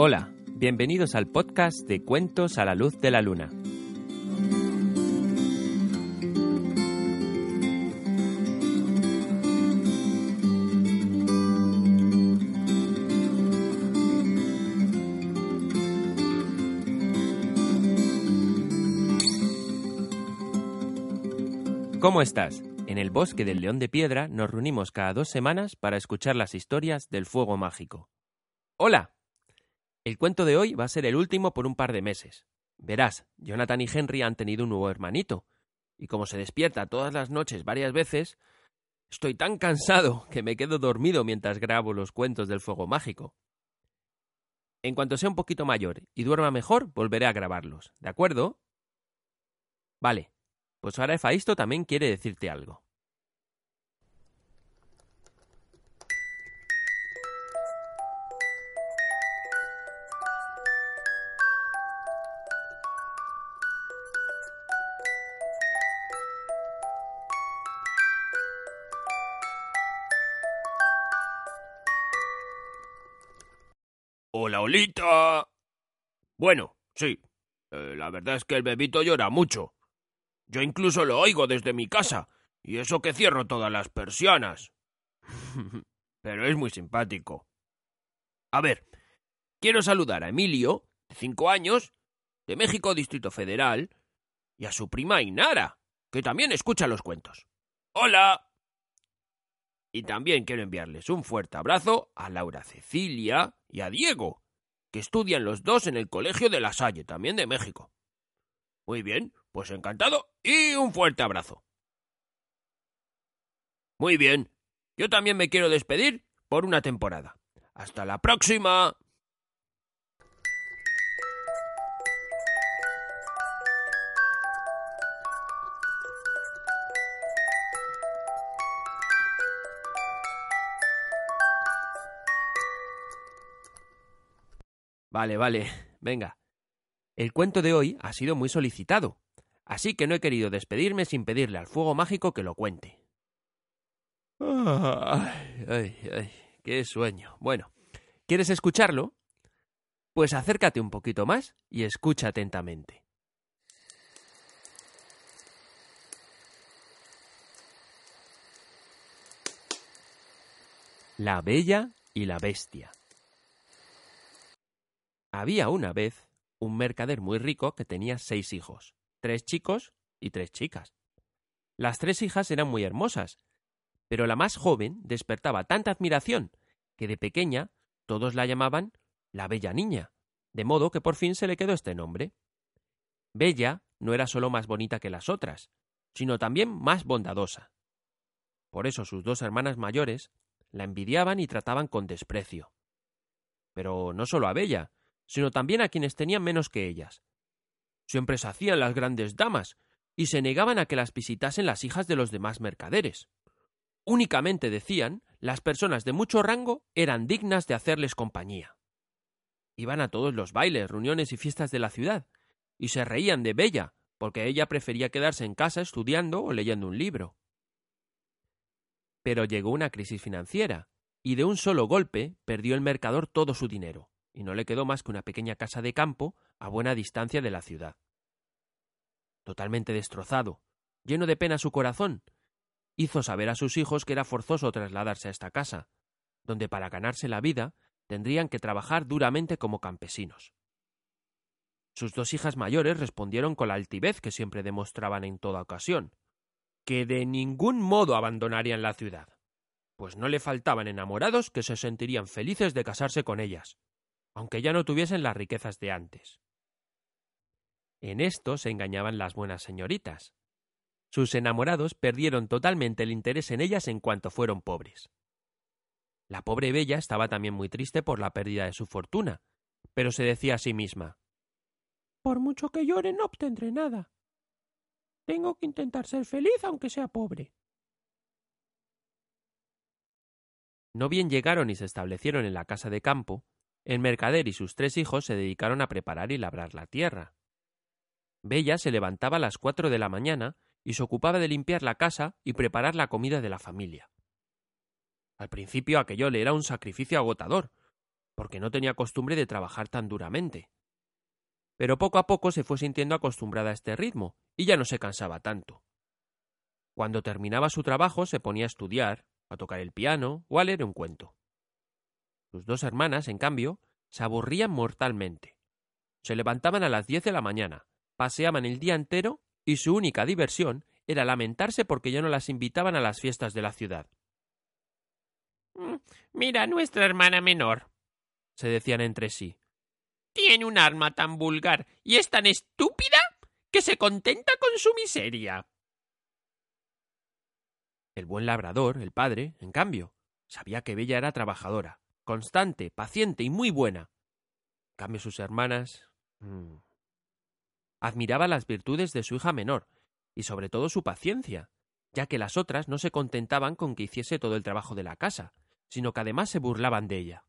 Hola, bienvenidos al podcast de Cuentos a la Luz de la Luna. ¿Cómo estás? En el bosque del León de Piedra nos reunimos cada dos semanas para escuchar las historias del fuego mágico. ¡Hola! El cuento de hoy va a ser el último por un par de meses. Verás, Jonathan y Henry han tenido un nuevo hermanito, y como se despierta todas las noches varias veces, estoy tan cansado que me quedo dormido mientras grabo los cuentos del fuego mágico. En cuanto sea un poquito mayor y duerma mejor, volveré a grabarlos, ¿de acuerdo? Vale, pues ahora Efaisto también quiere decirte algo. Hola, Olita. Bueno, sí. eh, la verdad es que el bebito llora mucho. Yo incluso lo oigo desde mi casa, y eso que cierro todas las persianas. Pero es muy simpático. A ver, quiero saludar a Emilio, de cinco años, de México Distrito Federal, y a su prima Inara, que también escucha los cuentos. ¡Hola! Y también quiero enviarles un fuerte abrazo a Laura Cecilia y a Diego, que estudian los dos en el Colegio de La Salle, también de México. Muy bien, pues encantado y un fuerte abrazo. Muy bien, yo también me quiero despedir por una temporada. Hasta la próxima. Vale, vale, venga. El cuento de hoy ha sido muy solicitado, así que no he querido despedirme sin pedirle al fuego mágico que lo cuente. Ay, ay, ay, qué sueño. Bueno, ¿quieres escucharlo? Pues acércate un poquito más y escucha atentamente. La Bella y la Bestia. Había una vez un mercader muy rico que tenía seis hijos, tres chicos y tres chicas. Las tres hijas eran muy hermosas, pero la más joven despertaba tanta admiración que de pequeña todos la llamaban la Bella Niña, de modo que por fin se le quedó este nombre. Bella no era solo más bonita que las otras, sino también más bondadosa. Por eso sus dos hermanas mayores la envidiaban y trataban con desprecio. Pero no solo a Bella, sino también a quienes tenían menos que ellas. Siempre se hacían las grandes damas y se negaban a que las visitasen las hijas de los demás mercaderes. Únicamente decían las personas de mucho rango eran dignas de hacerles compañía. Iban a todos los bailes, reuniones y fiestas de la ciudad, y se reían de Bella, porque ella prefería quedarse en casa estudiando o leyendo un libro. Pero llegó una crisis financiera, y de un solo golpe perdió el mercador todo su dinero y no le quedó más que una pequeña casa de campo a buena distancia de la ciudad. Totalmente destrozado, lleno de pena su corazón, hizo saber a sus hijos que era forzoso trasladarse a esta casa, donde para ganarse la vida tendrían que trabajar duramente como campesinos. Sus dos hijas mayores respondieron con la altivez que siempre demostraban en toda ocasión, que de ningún modo abandonarían la ciudad, pues no le faltaban enamorados que se sentirían felices de casarse con ellas, aunque ya no tuviesen las riquezas de antes. En esto se engañaban las buenas señoritas. Sus enamorados perdieron totalmente el interés en ellas en cuanto fueron pobres. La pobre Bella estaba también muy triste por la pérdida de su fortuna, pero se decía a sí misma Por mucho que llore no obtendré nada. Tengo que intentar ser feliz aunque sea pobre. No bien llegaron y se establecieron en la casa de campo, el mercader y sus tres hijos se dedicaron a preparar y labrar la tierra. Bella se levantaba a las cuatro de la mañana y se ocupaba de limpiar la casa y preparar la comida de la familia. Al principio aquello le era un sacrificio agotador, porque no tenía costumbre de trabajar tan duramente. Pero poco a poco se fue sintiendo acostumbrada a este ritmo, y ya no se cansaba tanto. Cuando terminaba su trabajo se ponía a estudiar, a tocar el piano o a leer un cuento. Sus dos hermanas, en cambio, se aburrían mortalmente. Se levantaban a las diez de la mañana, paseaban el día entero y su única diversión era lamentarse porque ya no las invitaban a las fiestas de la ciudad. Mm, mira nuestra hermana menor, se decían entre sí. Tiene un arma tan vulgar y es tan estúpida que se contenta con su miseria. El buen labrador, el padre, en cambio, sabía que Bella era trabajadora, constante, paciente y muy buena. En cambio sus hermanas. Mm, admiraba las virtudes de su hija menor, y sobre todo su paciencia, ya que las otras no se contentaban con que hiciese todo el trabajo de la casa, sino que además se burlaban de ella.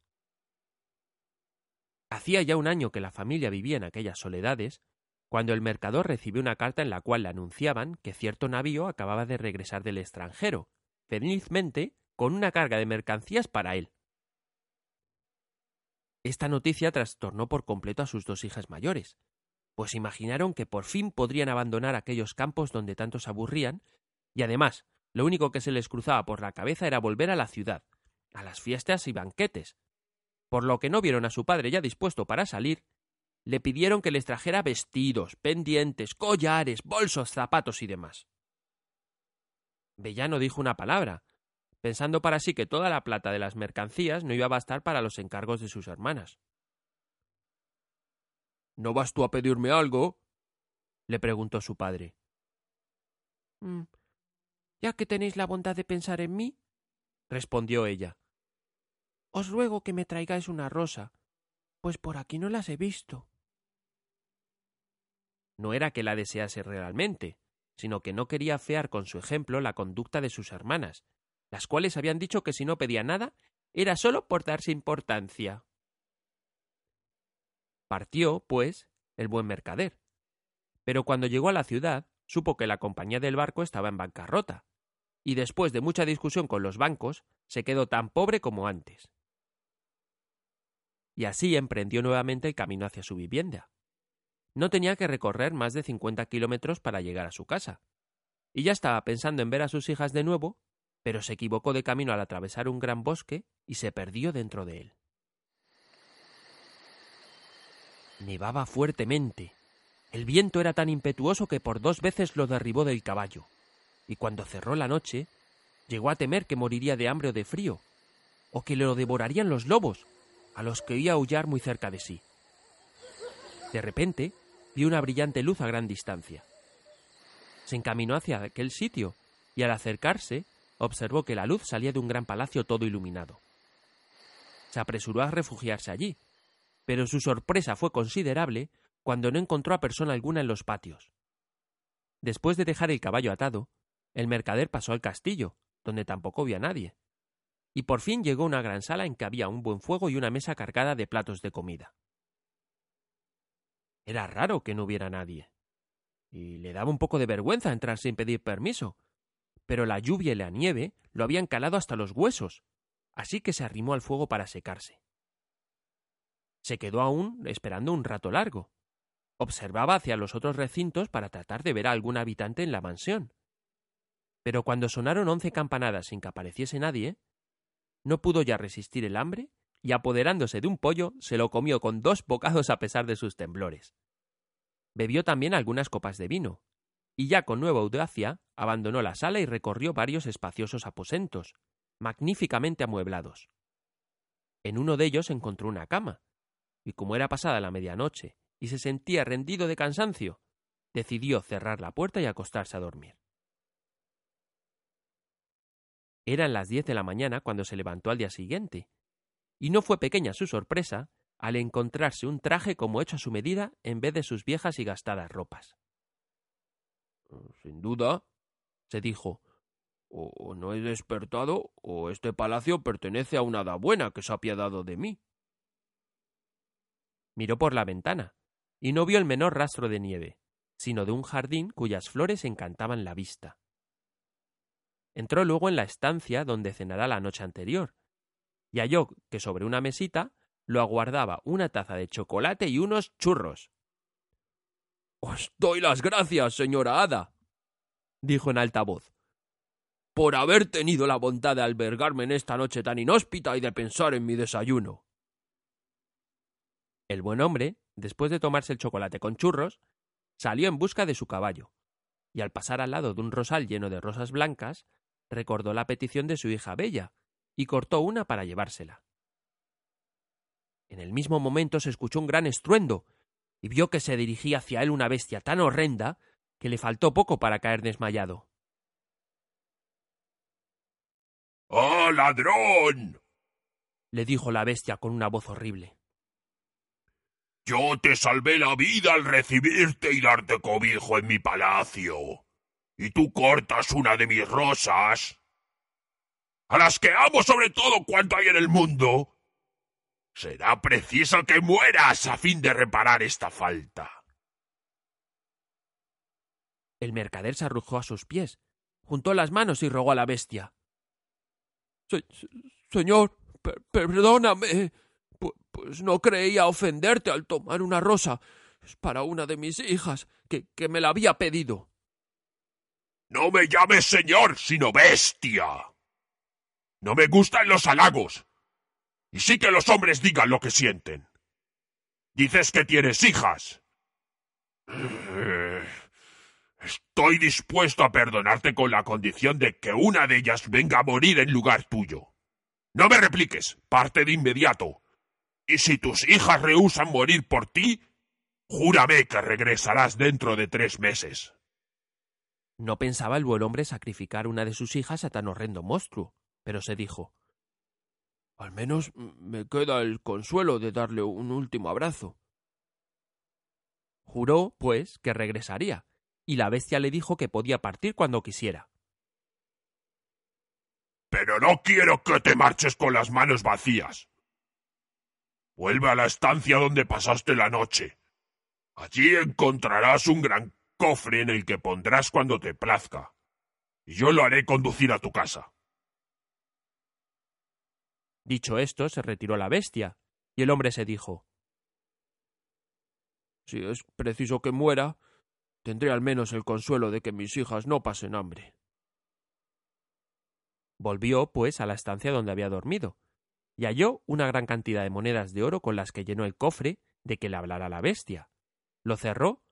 Hacía ya un año que la familia vivía en aquellas soledades, cuando el mercador recibió una carta en la cual le anunciaban que cierto navío acababa de regresar del extranjero, felizmente con una carga de mercancías para él. Esta noticia trastornó por completo a sus dos hijas mayores, pues imaginaron que por fin podrían abandonar aquellos campos donde tanto se aburrían, y además, lo único que se les cruzaba por la cabeza era volver a la ciudad, a las fiestas y banquetes. Por lo que no vieron a su padre ya dispuesto para salir, le pidieron que les trajera vestidos, pendientes, collares, bolsos, zapatos y demás. Bellano dijo una palabra, pensando para sí que toda la plata de las mercancías no iba a bastar para los encargos de sus hermanas. ¿No vas tú a pedirme algo? le preguntó su padre. Mm, ya que tenéis la bondad de pensar en mí, respondió ella. Os ruego que me traigáis una rosa, pues por aquí no las he visto. No era que la desease realmente, sino que no quería fear con su ejemplo la conducta de sus hermanas, las cuales habían dicho que si no pedía nada era solo por darse importancia. Partió, pues, el buen mercader. Pero cuando llegó a la ciudad, supo que la compañía del barco estaba en bancarrota, y después de mucha discusión con los bancos, se quedó tan pobre como antes. Y así emprendió nuevamente el camino hacia su vivienda. No tenía que recorrer más de cincuenta kilómetros para llegar a su casa, y ya estaba pensando en ver a sus hijas de nuevo, pero se equivocó de camino al atravesar un gran bosque y se perdió dentro de él. Nevaba fuertemente. El viento era tan impetuoso que por dos veces lo derribó del caballo, y cuando cerró la noche, llegó a temer que moriría de hambre o de frío, o que lo devorarían los lobos, a los que oía aullar muy cerca de sí. De repente, vio una brillante luz a gran distancia. Se encaminó hacia aquel sitio, y al acercarse, observó que la luz salía de un gran palacio todo iluminado. Se apresuró a refugiarse allí, pero su sorpresa fue considerable cuando no encontró a persona alguna en los patios. Después de dejar el caballo atado, el mercader pasó al castillo, donde tampoco vio a nadie. Y por fin llegó a una gran sala en que había un buen fuego y una mesa cargada de platos de comida. Era raro que no hubiera nadie. Y le daba un poco de vergüenza entrar sin pedir permiso. Pero la lluvia y la nieve lo habían calado hasta los huesos, así que se arrimó al fuego para secarse. Se quedó aún esperando un rato largo. Observaba hacia los otros recintos para tratar de ver a algún habitante en la mansión. Pero cuando sonaron once campanadas sin que apareciese nadie, no pudo ya resistir el hambre y apoderándose de un pollo se lo comió con dos bocados a pesar de sus temblores. Bebió también algunas copas de vino, y ya con nueva audacia abandonó la sala y recorrió varios espaciosos aposentos, magníficamente amueblados. En uno de ellos encontró una cama, y como era pasada la medianoche y se sentía rendido de cansancio, decidió cerrar la puerta y acostarse a dormir. Eran las diez de la mañana cuando se levantó al día siguiente, y no fue pequeña su sorpresa al encontrarse un traje como hecho a su medida en vez de sus viejas y gastadas ropas. Sin duda, se dijo, o no he despertado, o este palacio pertenece a una buena que se ha apiadado de mí. Miró por la ventana, y no vio el menor rastro de nieve, sino de un jardín cuyas flores encantaban la vista. Entró luego en la estancia donde cenará la noche anterior, y halló que sobre una mesita lo aguardaba una taza de chocolate y unos churros. Os doy las gracias, señora Ada, dijo en alta voz, por haber tenido la bondad de albergarme en esta noche tan inhóspita y de pensar en mi desayuno. El buen hombre, después de tomarse el chocolate con churros, salió en busca de su caballo, y al pasar al lado de un rosal lleno de rosas blancas, recordó la petición de su hija Bella, y cortó una para llevársela. En el mismo momento se escuchó un gran estruendo, y vio que se dirigía hacia él una bestia tan horrenda que le faltó poco para caer desmayado. ¡Oh, ladrón! le dijo la bestia con una voz horrible. Yo te salvé la vida al recibirte y darte cobijo en mi palacio. Y tú cortas una de mis rosas, a las que amo sobre todo cuanto hay en el mundo. Será preciso que mueras a fin de reparar esta falta. El mercader se arrojó a sus pies, juntó las manos y rogó a la bestia. señor, perdóname. pues no creía ofenderte al tomar una rosa. Es para una de mis hijas, que, que me la había pedido. No me llames señor, sino bestia. No me gustan los halagos. Y sí que los hombres digan lo que sienten. Dices que tienes hijas. Estoy dispuesto a perdonarte con la condición de que una de ellas venga a morir en lugar tuyo. No me repliques, parte de inmediato. Y si tus hijas rehusan morir por ti, júrame que regresarás dentro de tres meses. No pensaba el buen hombre sacrificar una de sus hijas a tan horrendo monstruo, pero se dijo Al menos me queda el consuelo de darle un último abrazo. Juró, pues, que regresaría, y la bestia le dijo que podía partir cuando quisiera. Pero no quiero que te marches con las manos vacías. Vuelve a la estancia donde pasaste la noche. Allí encontrarás un gran cofre en el que pondrás cuando te plazca, y yo lo haré conducir a tu casa. Dicho esto, se retiró la bestia, y el hombre se dijo Si es preciso que muera, Tendré al menos el consuelo de que mis hijas no pasen hambre. Volvió, pues, a la estancia donde había dormido, y halló una gran cantidad de monedas de oro con las que llenó el cofre de que le hablara la bestia. Lo cerró,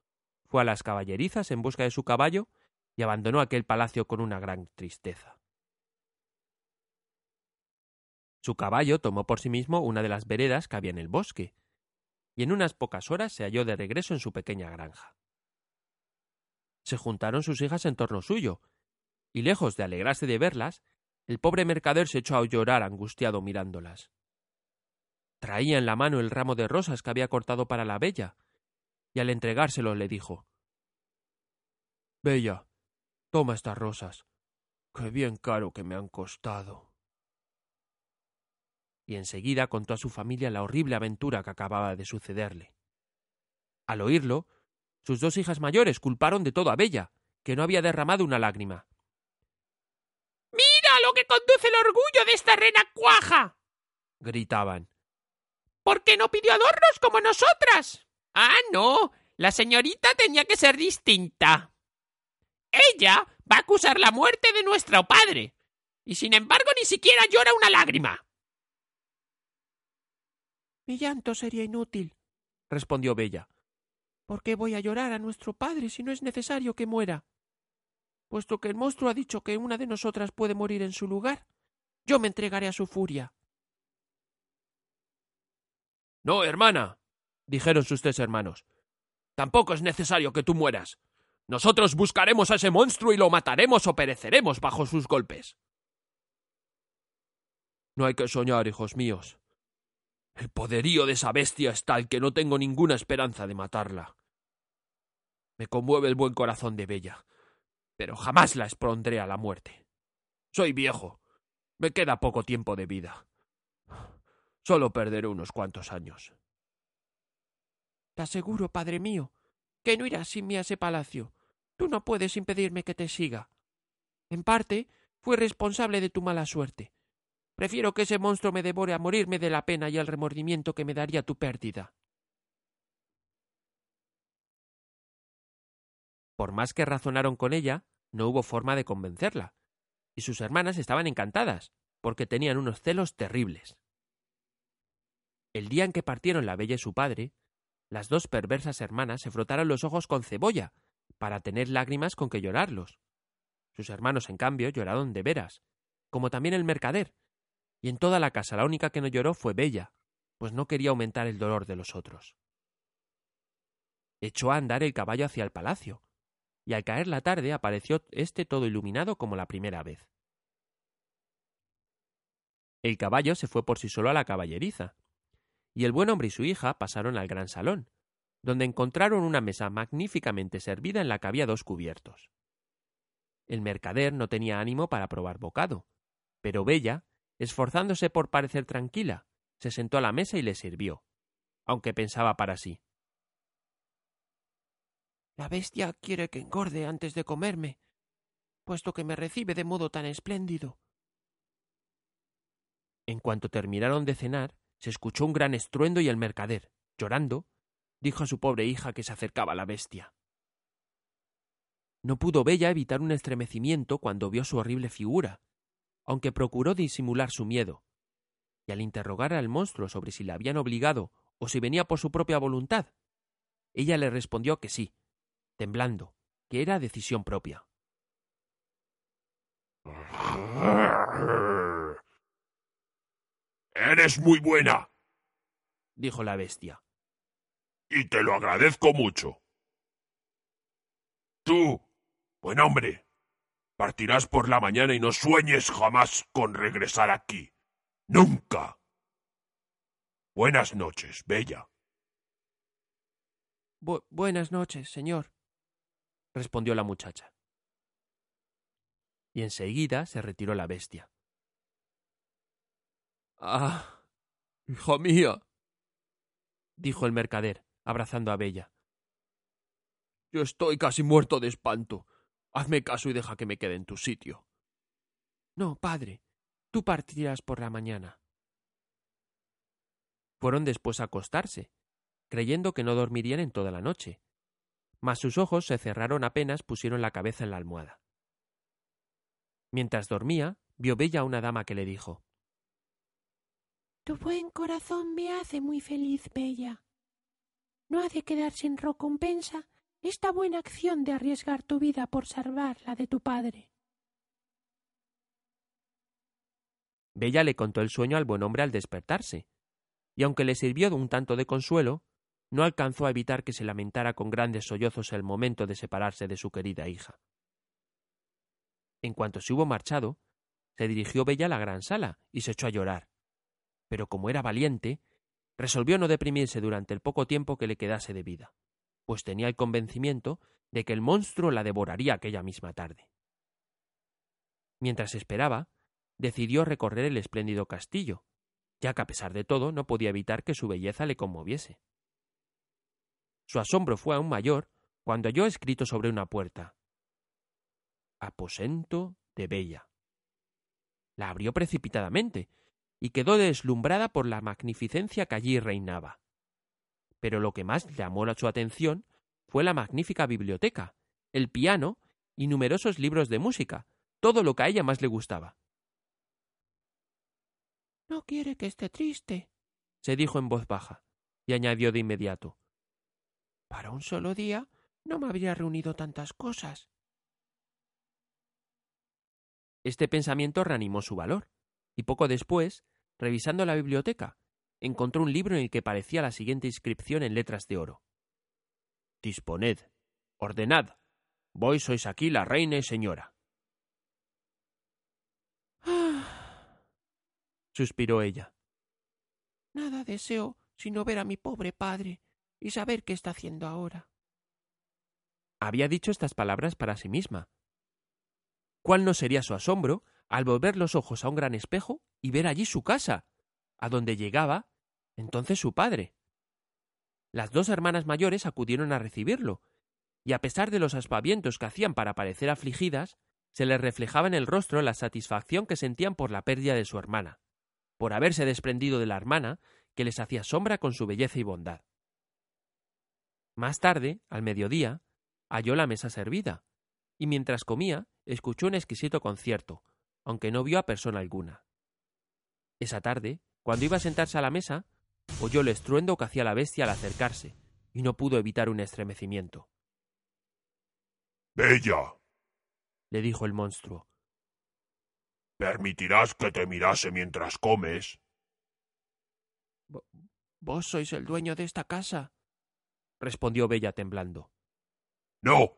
fue a las caballerizas en busca de su caballo y abandonó aquel palacio con una gran tristeza. Su caballo tomó por sí mismo una de las veredas que había en el bosque, y en unas pocas horas se halló de regreso en su pequeña granja se juntaron sus hijas en torno suyo, y lejos de alegrarse de verlas, el pobre mercader se echó a llorar angustiado mirándolas. Traía en la mano el ramo de rosas que había cortado para la bella, y al entregárselo le dijo Bella, toma estas rosas. Qué bien caro que me han costado. Y enseguida contó a su familia la horrible aventura que acababa de sucederle. Al oírlo, sus dos hijas mayores culparon de todo a Bella, que no había derramado una lágrima. ¡Mira lo que conduce el orgullo de esta reina cuaja! gritaban. ¿Por qué no pidió adornos como nosotras? Ah, no. La señorita tenía que ser distinta. Ella va a acusar la muerte de nuestro padre. Y sin embargo ni siquiera llora una lágrima. Mi llanto sería inútil, respondió Bella. ¿Por qué voy a llorar a nuestro padre si no es necesario que muera? Puesto que el monstruo ha dicho que una de nosotras puede morir en su lugar, yo me entregaré a su furia. No, hermana, dijeron sus tres hermanos. Tampoco es necesario que tú mueras. Nosotros buscaremos a ese monstruo y lo mataremos o pereceremos bajo sus golpes. No hay que soñar, hijos míos. El poderío de esa bestia es tal que no tengo ninguna esperanza de matarla. Me conmueve el buen corazón de Bella, pero jamás la expondré a la muerte. Soy viejo. Me queda poco tiempo de vida. Solo perderé unos cuantos años. Te aseguro, padre mío, que no irás sin mí a ese palacio. Tú no puedes impedirme que te siga. En parte, fui responsable de tu mala suerte. Prefiero que ese monstruo me devore a morirme de la pena y el remordimiento que me daría tu pérdida. Por más que razonaron con ella, no hubo forma de convencerla, y sus hermanas estaban encantadas, porque tenían unos celos terribles. El día en que partieron la bella y su padre, las dos perversas hermanas se frotaron los ojos con cebolla, para tener lágrimas con que llorarlos. Sus hermanos, en cambio, lloraron de veras, como también el mercader, y en toda la casa la única que no lloró fue Bella, pues no quería aumentar el dolor de los otros. Echó a andar el caballo hacia el palacio, y al caer la tarde apareció éste todo iluminado como la primera vez. El caballo se fue por sí solo a la caballeriza, y el buen hombre y su hija pasaron al gran salón, donde encontraron una mesa magníficamente servida en la que había dos cubiertos. El mercader no tenía ánimo para probar bocado, pero Bella, esforzándose por parecer tranquila, se sentó a la mesa y le sirvió, aunque pensaba para sí. La bestia quiere que engorde antes de comerme, puesto que me recibe de modo tan espléndido. En cuanto terminaron de cenar, se escuchó un gran estruendo y el mercader, llorando, dijo a su pobre hija que se acercaba la bestia. No pudo Bella evitar un estremecimiento cuando vio su horrible figura, aunque procuró disimular su miedo, y al interrogar al monstruo sobre si la habían obligado o si venía por su propia voluntad, ella le respondió que sí, temblando, que era decisión propia. Eres muy buena, dijo la bestia. Y te lo agradezco mucho. Tú, buen hombre, partirás por la mañana y no sueñes jamás con regresar aquí. Nunca. Buenas noches, Bella. buenas noches, señor, respondió la muchacha. Y enseguida se retiró la bestia. Ah, hija mía, dijo el mercader, abrazando a Bella. Yo estoy casi muerto de espanto. Hazme caso y deja que me quede en tu sitio. No, padre, tú partirás por la mañana. Fueron después a acostarse, creyendo que no dormirían en toda la noche, mas sus ojos se cerraron apenas pusieron la cabeza en la almohada. Mientras dormía, vio Bella a una dama que le dijo Tu buen corazón me hace muy feliz, Bella. No ha de quedar sin recompensa esta buena acción de arriesgar tu vida por salvar la de tu padre. Bella le contó el sueño al buen hombre al despertarse, y aunque le sirvió de un tanto de consuelo, no alcanzó a evitar que se lamentara con grandes sollozos el momento de separarse de su querida hija. En cuanto se hubo marchado, se dirigió Bella a la gran sala y se echó a llorar. Pero como era valiente, resolvió no deprimirse durante el poco tiempo que le quedase de vida, pues tenía el convencimiento de que el monstruo la devoraría aquella misma tarde. Mientras esperaba, decidió recorrer el espléndido castillo, ya que a pesar de todo no podía evitar que su belleza le conmoviese. Su asombro fue aún mayor cuando halló escrito sobre una puerta Aposento de Bella. La abrió precipitadamente y quedó deslumbrada por la magnificencia que allí reinaba. Pero lo que más llamó su atención fue la magnífica biblioteca, el piano y numerosos libros de música, todo lo que a ella más le gustaba. No quiere que esté triste, se dijo en voz baja, y añadió de inmediato para un solo día no me habría reunido tantas cosas. Este pensamiento reanimó su valor, y poco después, revisando la biblioteca, encontró un libro en el que parecía la siguiente inscripción en letras de oro. Disponed, ordenad, vos sois aquí la reina y señora. Ah. suspiró ella. Nada deseo sino ver a mi pobre padre, y saber qué está haciendo ahora. Había dicho estas palabras para sí misma. ¿Cuál no sería su asombro al volver los ojos a un gran espejo y ver allí su casa, a donde llegaba entonces su padre? Las dos hermanas mayores acudieron a recibirlo, y a pesar de los aspavientos que hacían para parecer afligidas, se les reflejaba en el rostro la satisfacción que sentían por la pérdida de su hermana, por haberse desprendido de la hermana que les hacía sombra con su belleza y bondad. Más tarde, al mediodía, halló la mesa servida, y mientras comía escuchó un exquisito concierto, aunque no vio a persona alguna. Esa tarde, cuando iba a sentarse a la mesa, oyó el estruendo que hacía la bestia al acercarse, y no pudo evitar un estremecimiento. Bella, le dijo el monstruo. ¿Permitirás que te mirase mientras comes? Vos sois el dueño de esta casa, respondió Bella temblando. No,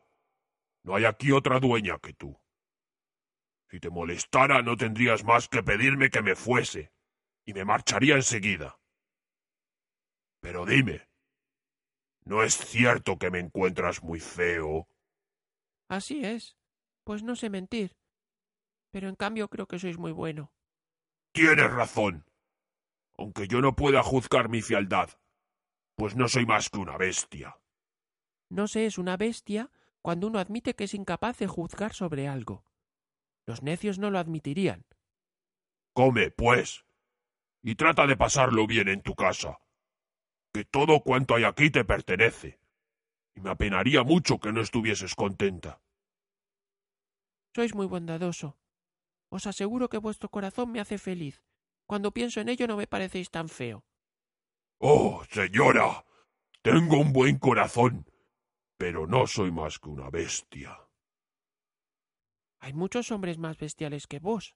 no hay aquí otra dueña que tú. Si te molestara no tendrías más que pedirme que me fuese, y me marcharía enseguida. Pero dime, ¿no es cierto que me encuentras muy feo? Así es, pues no sé mentir. Pero en cambio creo que sois muy bueno. Tienes razón. Aunque yo no pueda juzgar mi fialdad, pues no soy más que una bestia. No se es una bestia cuando uno admite que es incapaz de juzgar sobre algo. Los necios no lo admitirían. Come, pues, y trata de pasarlo bien en tu casa, que todo cuanto hay aquí te pertenece, y me apenaría mucho que no estuvieses contenta. Sois muy bondadoso. Os aseguro que vuestro corazón me hace feliz. Cuando pienso en ello no me parecéis tan feo. Oh, señora. Tengo un buen corazón, pero no soy más que una bestia. Hay muchos hombres más bestiales que vos.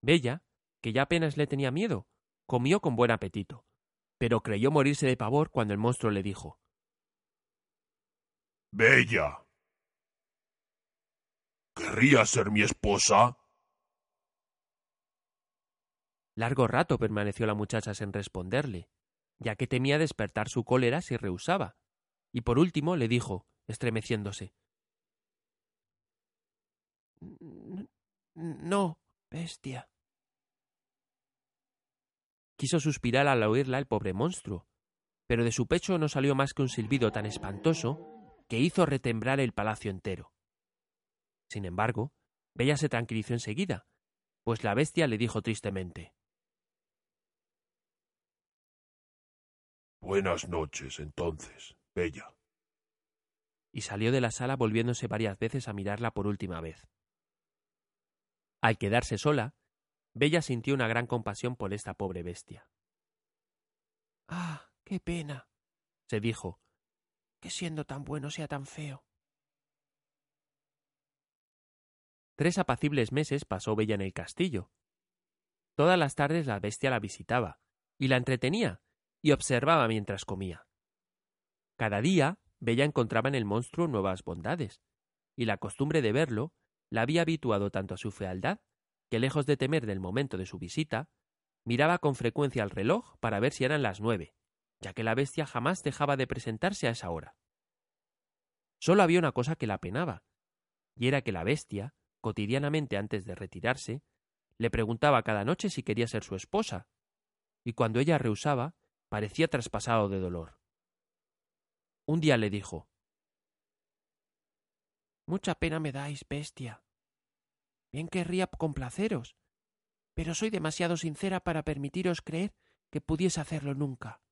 Bella, que ya apenas le tenía miedo, comió con buen apetito, pero creyó morirse de pavor cuando el monstruo le dijo Bella. ¿Querría ser mi esposa? Largo rato permaneció la muchacha sin responderle, ya que temía despertar su cólera si rehusaba, y por último le dijo, estremeciéndose No, bestia. Quiso suspirar al oírla el pobre monstruo, pero de su pecho no salió más que un silbido tan espantoso que hizo retemblar el palacio entero. Sin embargo, Bella se tranquilizó enseguida, pues la bestia le dijo tristemente Buenas noches, entonces, Bella. Y salió de la sala volviéndose varias veces a mirarla por última vez. Al quedarse sola, Bella sintió una gran compasión por esta pobre bestia. Ah, qué pena, se dijo, que siendo tan bueno sea tan feo. Tres apacibles meses pasó Bella en el castillo. Todas las tardes la bestia la visitaba, y la entretenía, y observaba mientras comía. Cada día Bella encontraba en el monstruo nuevas bondades, y la costumbre de verlo la había habituado tanto a su fealdad que, lejos de temer del momento de su visita, miraba con frecuencia al reloj para ver si eran las nueve, ya que la bestia jamás dejaba de presentarse a esa hora. Solo había una cosa que la penaba, y era que la bestia, cotidianamente antes de retirarse, le preguntaba cada noche si quería ser su esposa, y cuando ella rehusaba, parecía traspasado de dolor. Un día le dijo Mucha pena me dais, bestia. Bien querría complaceros, pero soy demasiado sincera para permitiros creer que pudiese hacerlo nunca.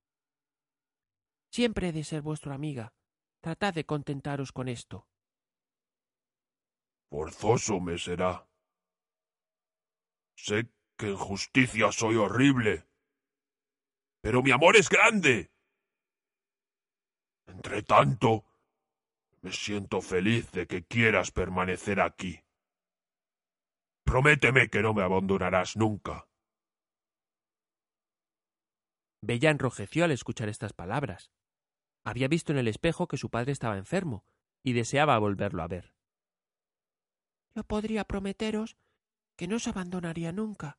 Siempre he de ser vuestra amiga. Tratad de contentaros con esto. Forzoso me será. Sé que en justicia soy horrible, pero mi amor es grande. Entre tanto, me siento feliz de que quieras permanecer aquí. Prométeme que no me abandonarás nunca. Bella enrojeció al escuchar estas palabras. Había visto en el espejo que su padre estaba enfermo y deseaba volverlo a ver. Yo podría prometeros que no os abandonaría nunca,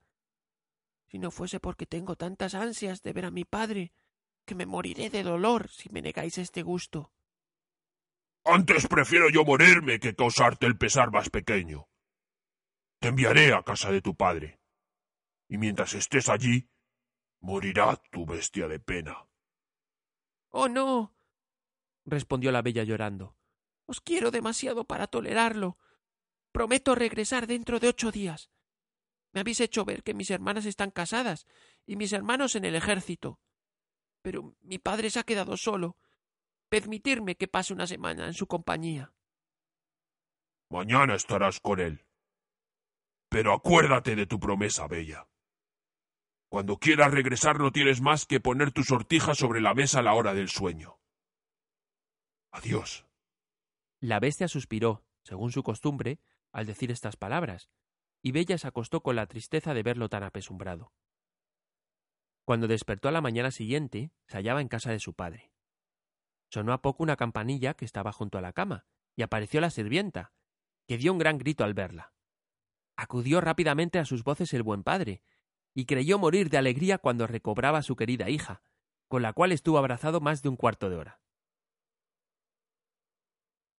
si no fuese porque tengo tantas ansias de ver a mi padre, que me moriré de dolor si me negáis este gusto. Antes prefiero yo morirme que causarte el pesar más pequeño. Te enviaré a casa de tu padre, y mientras estés allí, morirá tu bestia de pena. Oh, no. respondió la bella llorando. Os quiero demasiado para tolerarlo. Prometo regresar dentro de ocho días. Me habéis hecho ver que mis hermanas están casadas y mis hermanos en el ejército. Pero mi padre se ha quedado solo. Permitirme que pase una semana en su compañía. Mañana estarás con él. Pero acuérdate de tu promesa, Bella. Cuando quieras regresar no tienes más que poner tu sortija sobre la mesa a la hora del sueño. Adiós. La bestia suspiró, según su costumbre, al decir estas palabras, y Bella se acostó con la tristeza de verlo tan apesumbrado. Cuando despertó a la mañana siguiente, se hallaba en casa de su padre. Sonó a poco una campanilla que estaba junto a la cama, y apareció la sirvienta, que dio un gran grito al verla. Acudió rápidamente a sus voces el buen padre, y creyó morir de alegría cuando recobraba a su querida hija, con la cual estuvo abrazado más de un cuarto de hora.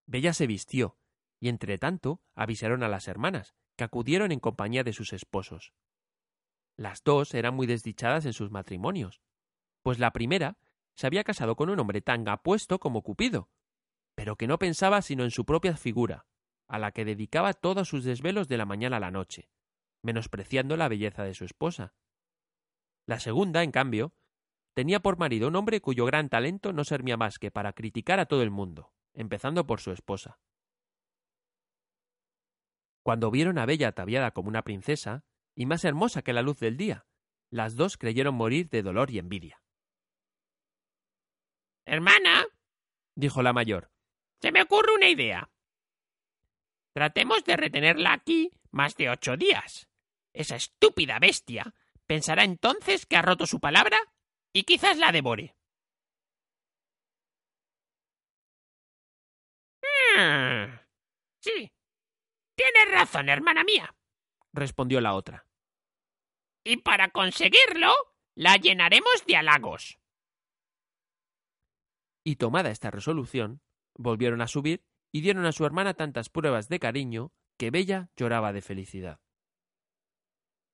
Bella se vistió, y entre tanto avisaron a las hermanas, que acudieron en compañía de sus esposos. Las dos eran muy desdichadas en sus matrimonios, pues la primera se había casado con un hombre tan apuesto como Cupido, pero que no pensaba sino en su propia figura, a la que dedicaba todos sus desvelos de la mañana a la noche, menospreciando la belleza de su esposa. La segunda, en cambio, tenía por marido un hombre cuyo gran talento no servía más que para criticar a todo el mundo, empezando por su esposa. Cuando vieron a Bella ataviada como una princesa, y más hermosa que la luz del día, las dos creyeron morir de dolor y envidia. Hermana, dijo la mayor, se me ocurre una idea. Tratemos de retenerla aquí más de ocho días. Esa estúpida bestia pensará entonces que ha roto su palabra y quizás la devore. Hmm. Sí, Tienes razón, hermana mía, respondió la otra. Y para conseguirlo, la llenaremos de halagos. Y tomada esta resolución, volvieron a subir y dieron a su hermana tantas pruebas de cariño que Bella lloraba de felicidad.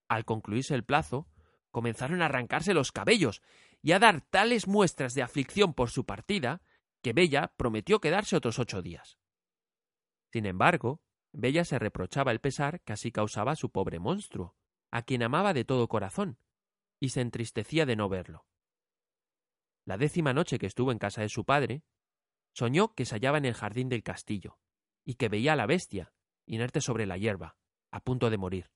Al concluirse el plazo, comenzaron a arrancarse los cabellos y a dar tales muestras de aflicción por su partida que Bella prometió quedarse otros ocho días. Sin embargo, Bella se reprochaba el pesar que así causaba su pobre monstruo, a quien amaba de todo corazón, y se entristecía de no verlo. La décima noche que estuvo en casa de su padre, soñó que se hallaba en el jardín del castillo, y que veía a la bestia, inerte sobre la hierba, a punto de morir.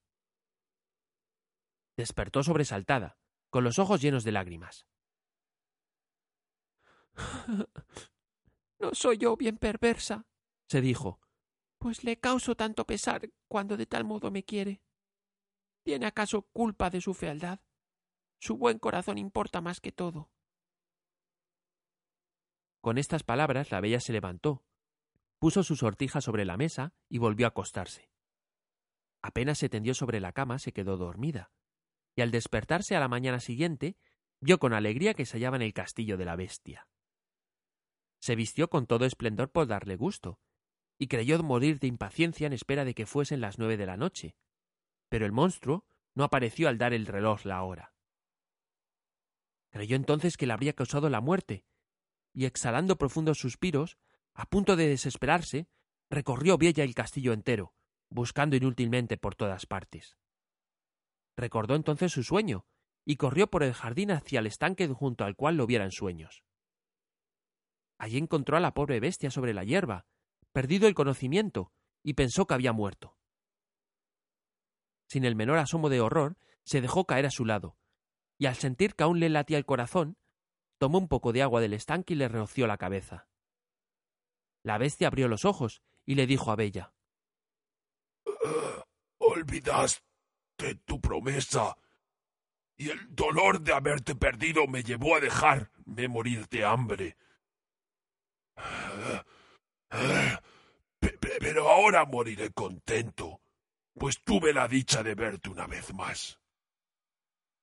Despertó sobresaltada, con los ojos llenos de lágrimas. No soy yo bien perversa, se dijo, pues le causo tanto pesar cuando de tal modo me quiere. ¿Tiene acaso culpa de su fealdad? Su buen corazón importa más que todo. Con estas palabras la bella se levantó, puso su sortija sobre la mesa y volvió a acostarse. Apenas se tendió sobre la cama se quedó dormida, y al despertarse a la mañana siguiente vio con alegría que se hallaba en el castillo de la bestia. Se vistió con todo esplendor por darle gusto, y creyó morir de impaciencia en espera de que fuesen las nueve de la noche. Pero el monstruo no apareció al dar el reloj la hora. Creyó entonces que le habría causado la muerte, y exhalando profundos suspiros, a punto de desesperarse, recorrió Bella el castillo entero, buscando inútilmente por todas partes. Recordó entonces su sueño, y corrió por el jardín hacia el estanque junto al cual lo viera en sueños. Allí encontró a la pobre bestia sobre la hierba, perdido el conocimiento, y pensó que había muerto. Sin el menor asomo de horror, se dejó caer a su lado, y al sentir que aún le latía el corazón, tomó un poco de agua del estanque y le roció la cabeza. La bestia abrió los ojos y le dijo a Bella Olvidaste tu promesa, y el dolor de haberte perdido me llevó a dejarme morir de hambre. Pero ahora moriré contento, pues tuve la dicha de verte una vez más.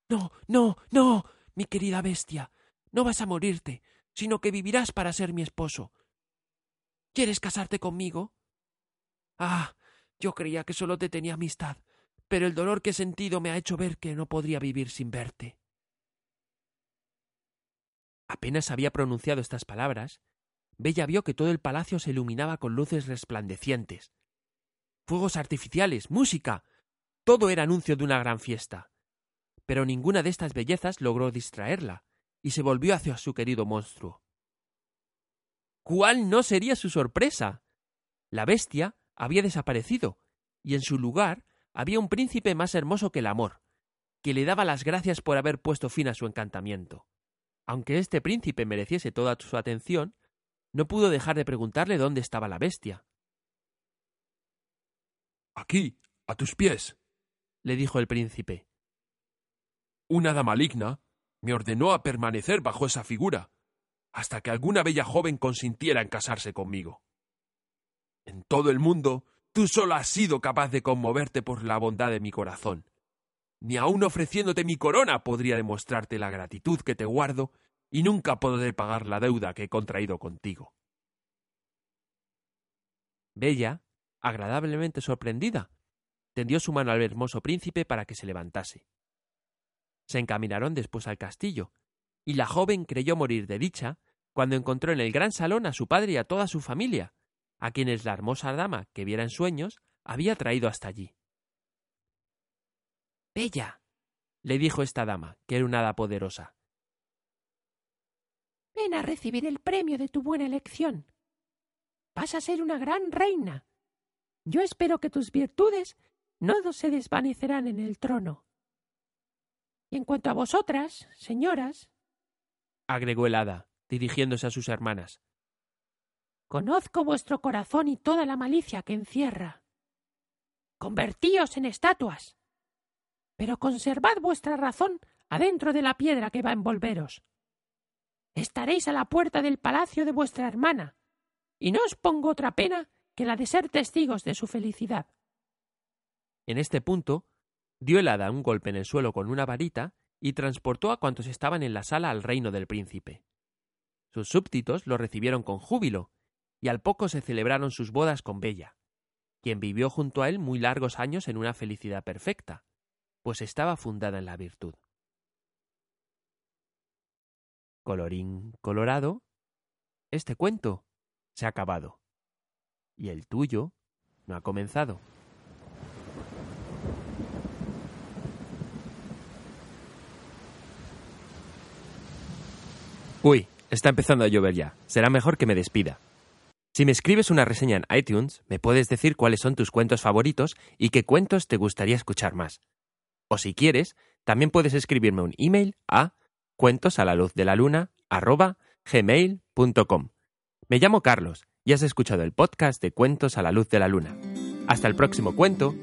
No, no, no, mi querida bestia, no vas a morirte, sino que vivirás para ser mi esposo. ¿Quieres casarte conmigo? Ah, yo creía que solo te tenía amistad, pero el dolor que he sentido me ha hecho ver que no podría vivir sin verte. Apenas había pronunciado estas palabras Bella vio que todo el palacio se iluminaba con luces resplandecientes. Fuegos artificiales, música. Todo era anuncio de una gran fiesta. Pero ninguna de estas bellezas logró distraerla, y se volvió hacia su querido monstruo. ¿Cuál no sería su sorpresa? La bestia había desaparecido, y en su lugar había un príncipe más hermoso que el amor, que le daba las gracias por haber puesto fin a su encantamiento. Aunque este príncipe mereciese toda su atención, no pudo dejar de preguntarle dónde estaba la bestia. Aquí, a tus pies, le dijo el príncipe. Una hada maligna me ordenó a permanecer bajo esa figura, hasta que alguna bella joven consintiera en casarse conmigo. En todo el mundo, tú solo has sido capaz de conmoverte por la bondad de mi corazón. Ni aun ofreciéndote mi corona podría demostrarte la gratitud que te guardo y nunca podré pagar la deuda que he contraído contigo. Bella, agradablemente sorprendida, tendió su mano al hermoso príncipe para que se levantase. Se encaminaron después al castillo, y la joven creyó morir de dicha cuando encontró en el gran salón a su padre y a toda su familia, a quienes la hermosa dama que viera en sueños había traído hasta allí. Bella, le dijo esta dama, que era una hada poderosa. Ven a recibir el premio de tu buena elección. Vas a ser una gran reina. Yo espero que tus virtudes no se desvanecerán en el trono. Y en cuanto a vosotras, señoras, agregó el hada, dirigiéndose a sus hermanas, conozco vuestro corazón y toda la malicia que encierra. Convertíos en estatuas, pero conservad vuestra razón adentro de la piedra que va a envolveros. Estaréis a la puerta del palacio de vuestra hermana, y no os pongo otra pena que la de ser testigos de su felicidad. En este punto, dio el hada un golpe en el suelo con una varita y transportó a cuantos estaban en la sala al reino del príncipe. Sus súbditos lo recibieron con júbilo, y al poco se celebraron sus bodas con Bella, quien vivió junto a él muy largos años en una felicidad perfecta, pues estaba fundada en la virtud. Colorín colorado, este cuento se ha acabado, y el tuyo no ha comenzado. Uy, está empezando a llover ya. Será mejor que me despida. Si me escribes una reseña en iTunes, me puedes decir cuáles son tus cuentos favoritos y qué cuentos te gustaría escuchar más. O si quieres, también puedes escribirme un email a cuentos. Me llamo Carlos y has escuchado el podcast de Cuentos a la luz de la luna. Hasta el próximo cuento